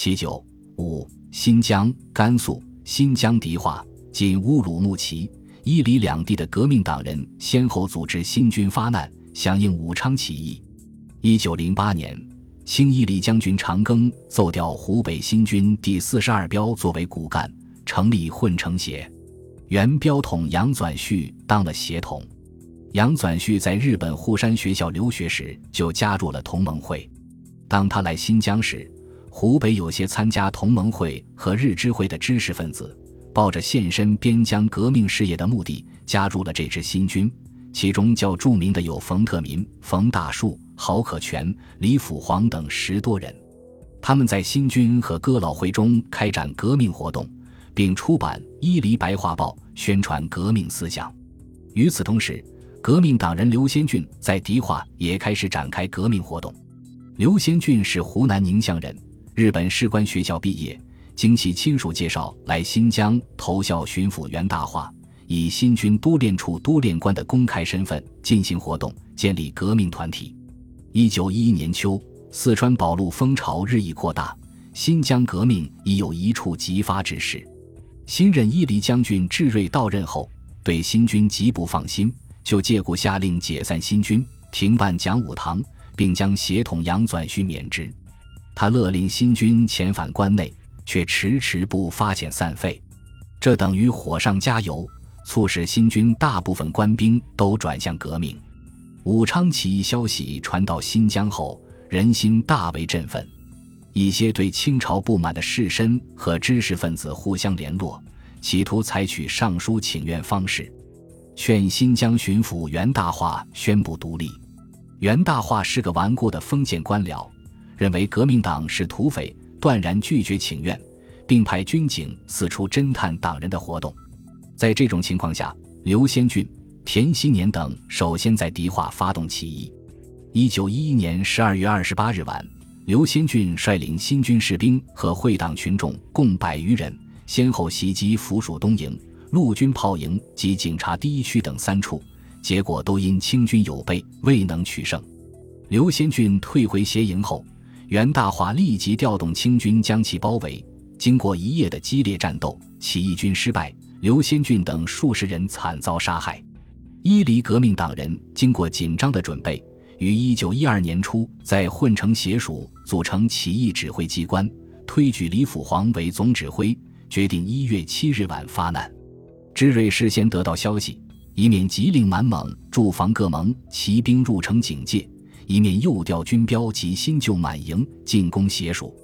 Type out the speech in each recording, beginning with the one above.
其九五，新疆、甘肃、新疆迪化、今乌鲁木齐、伊犁两地的革命党人先后组织新军发难，响应武昌起义。一九零八年，清伊犁将军长庚奏调湖北新军第四十二标作为骨干，成立混成协，原标统杨纂绪当了协统。杨纂绪在日本沪山学校留学时就加入了同盟会。当他来新疆时，湖北有些参加同盟会和日知会的知识分子，抱着献身边疆革命事业的目的，加入了这支新军。其中较著名的有冯特民、冯大树、郝可全、李辅煌等十多人。他们在新军和哥老会中开展革命活动，并出版《伊犁白话报》，宣传革命思想。与此同时，革命党人刘先俊在迪化也开始展开革命活动。刘先俊是湖南宁乡人。日本士官学校毕业，经其亲属介绍来新疆投效巡抚袁大化，以新军督练处督练官的公开身份进行活动，建立革命团体。一九一一年秋，四川保路风潮日益扩大，新疆革命已有一触即发之势。新任伊犁将军智瑞到任后，对新军极不放心，就借故下令解散新军，停办讲武堂，并将协统杨纂绪免职。他勒令新军遣返关内，却迟迟不发遣散费，这等于火上加油，促使新军大部分官兵都转向革命。武昌起义消息传到新疆后，人心大为振奋，一些对清朝不满的士绅和知识分子互相联络，企图采取上书请愿方式，劝新疆巡抚袁大化宣布独立。袁大化是个顽固的封建官僚。认为革命党是土匪，断然拒绝请愿，并派军警四处侦探党人的活动。在这种情况下，刘先俊、田锡年等首先在迪化发动起义。一九一一年十二月二十八日晚，刘先俊率领新军士兵和会党群众共百余人，先后袭击附属东营、陆军炮营及警察第一区等三处，结果都因清军有备，未能取胜。刘先俊退回协营后。袁大化立即调动清军将其包围，经过一夜的激烈战斗，起义军失败，刘先俊等数十人惨遭杀害。伊犁革命党人经过紧张的准备，于一九一二年初在混成协署组成起义指挥机关，推举李辅煌为总指挥，决定一月七日晚发难。知瑞事先得到消息，以免急令满蒙驻防各盟骑兵入城警戒。一面又调军标及新旧满营进攻协署，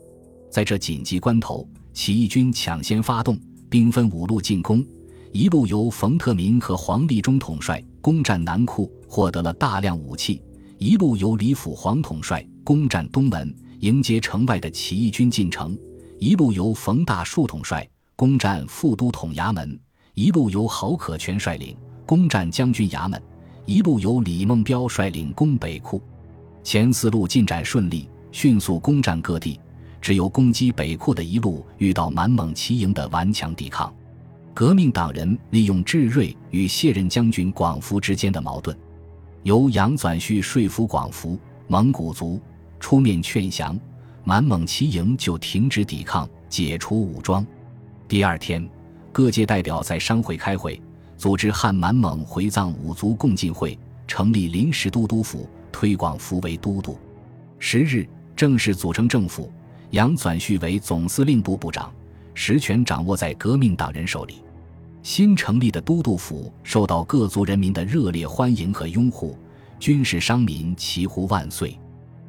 在这紧急关头，起义军抢先发动，兵分五路进攻。一路由冯特民和黄立忠统帅，攻占南库，获得了大量武器；一路由李辅黄统帅，攻占东门，迎接城外的起义军进城；一路由冯大树统帅，攻占副都统衙门；一路由郝可全率领，攻占将军衙门；一路由李梦彪率领攻北库。前四路进展顺利，迅速攻占各地，只有攻击北库的一路遇到满蒙齐营的顽强抵抗。革命党人利用智瑞与卸任将军广福之间的矛盾，由杨纂绪说服广福蒙古族出面劝降，满蒙齐营就停止抵抗，解除武装。第二天，各界代表在商会开会，组织汉满蒙回藏五族共进会，成立临时都督府。推广福为都督，十日正式组成政府，杨纂绪为总司令部部长，实权掌握在革命党人手里。新成立的都督府受到各族人民的热烈欢迎和拥护，军事商民齐呼万岁。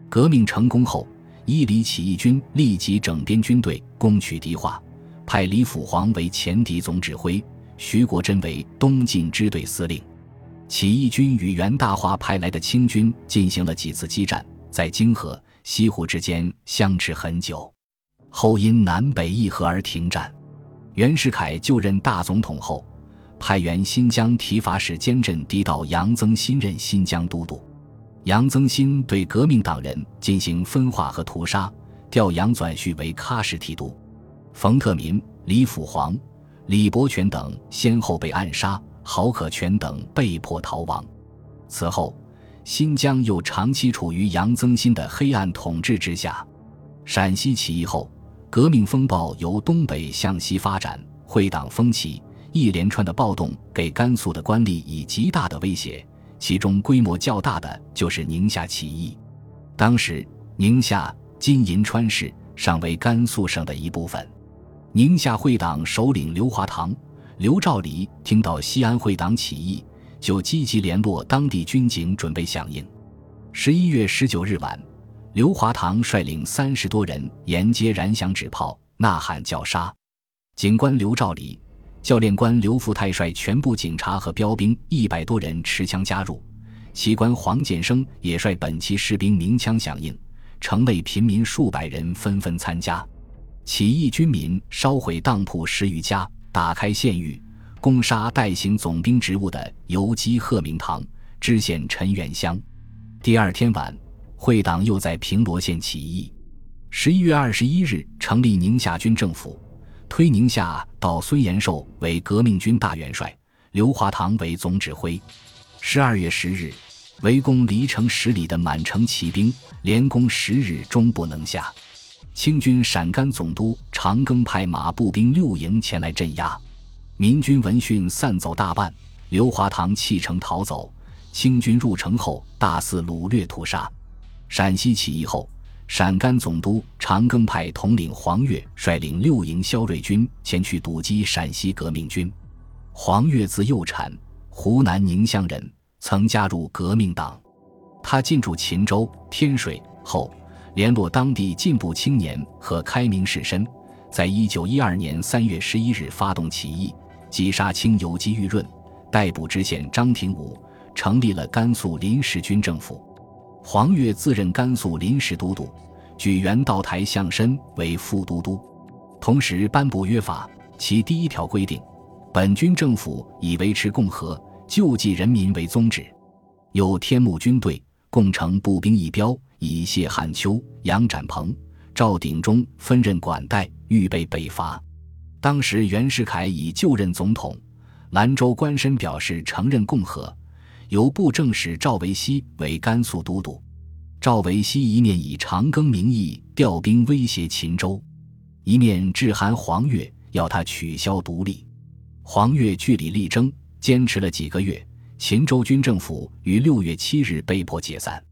革命成功后，伊犁起义军立即整编军队，攻取迪化，派李辅煌为前敌总指挥，徐国珍为东进支队司令。起义军与袁大化派来的清军进行了几次激战，在泾河、西湖之间相持很久，后因南北议和而停战。袁世凯就任大总统后，派原新疆提法使兼镇地道杨增新任新疆都督。杨增新对革命党人进行分化和屠杀，调杨纂绪为喀什提督。冯特民、李辅煌、李伯全等先后被暗杀。郝可全等被迫逃亡。此后，新疆又长期处于杨增新的黑暗统治之下。陕西起义后，革命风暴由东北向西发展，会党风起，一连串的暴动给甘肃的官吏以极大的威胁，其中规模较大的就是宁夏起义。当时，宁夏金银川市尚为甘肃省的一部分。宁夏会党首领刘华堂、刘兆礼听到西安会党起义，就积极联络当地军警，准备响应。十一月十九日晚，刘华堂率领三十多人沿街燃响纸炮，呐喊叫杀。警官刘兆礼、教练官刘福泰率全部警察和标兵一百多人持枪加入，旗官黄建生也率本旗士兵鸣枪响应。城内平民数百人纷纷参加，起义军民烧毁当铺十余家，打开县狱，攻杀代行总兵职务的游击贺明堂、知县陈元香。第二天晚，会党又在平罗县起义。十一月二十一日，成立宁夏军政府，推宁夏到孙延寿为革命军大元帅，刘华堂为总指挥。十二月十日。围攻离城十里的满城骑兵，连攻十日终不能下。清军陕甘总督长庚派马步兵六营前来镇压，民军闻讯散走大半。刘华堂弃城逃走，清军入城后大肆掳掠屠杀。陕西起义后，陕甘总督长庚派统领黄岳率领六营骁锐军前去堵击陕西革命军。黄岳字幼产，湖南宁乡人。曾加入革命党，他进驻秦州、天水后，联络当地进步青年和开明士绅，在一九一二年三月十一日发动起义，击杀清游击玉润，逮捕知县张廷武，成立了甘肃临时军政府。黄岳自任甘肃临时都督，举元道台向申为副都督，同时颁布约法，其第一条规定：本军政府以维持共和。救济人民为宗旨，有天目军队共乘步兵一标，以谢汉秋、杨展鹏、赵鼎中分任管带，预备北伐。当时袁世凯已就任总统，兰州官绅表示承认共和，由布政使赵维熙为甘肃都督。赵维熙一面以长庚名义调兵威胁秦州，一面致函黄岳，要他取消独立。黄岳据理力争。坚持了几个月，秦州军政府于六月七日被迫解散。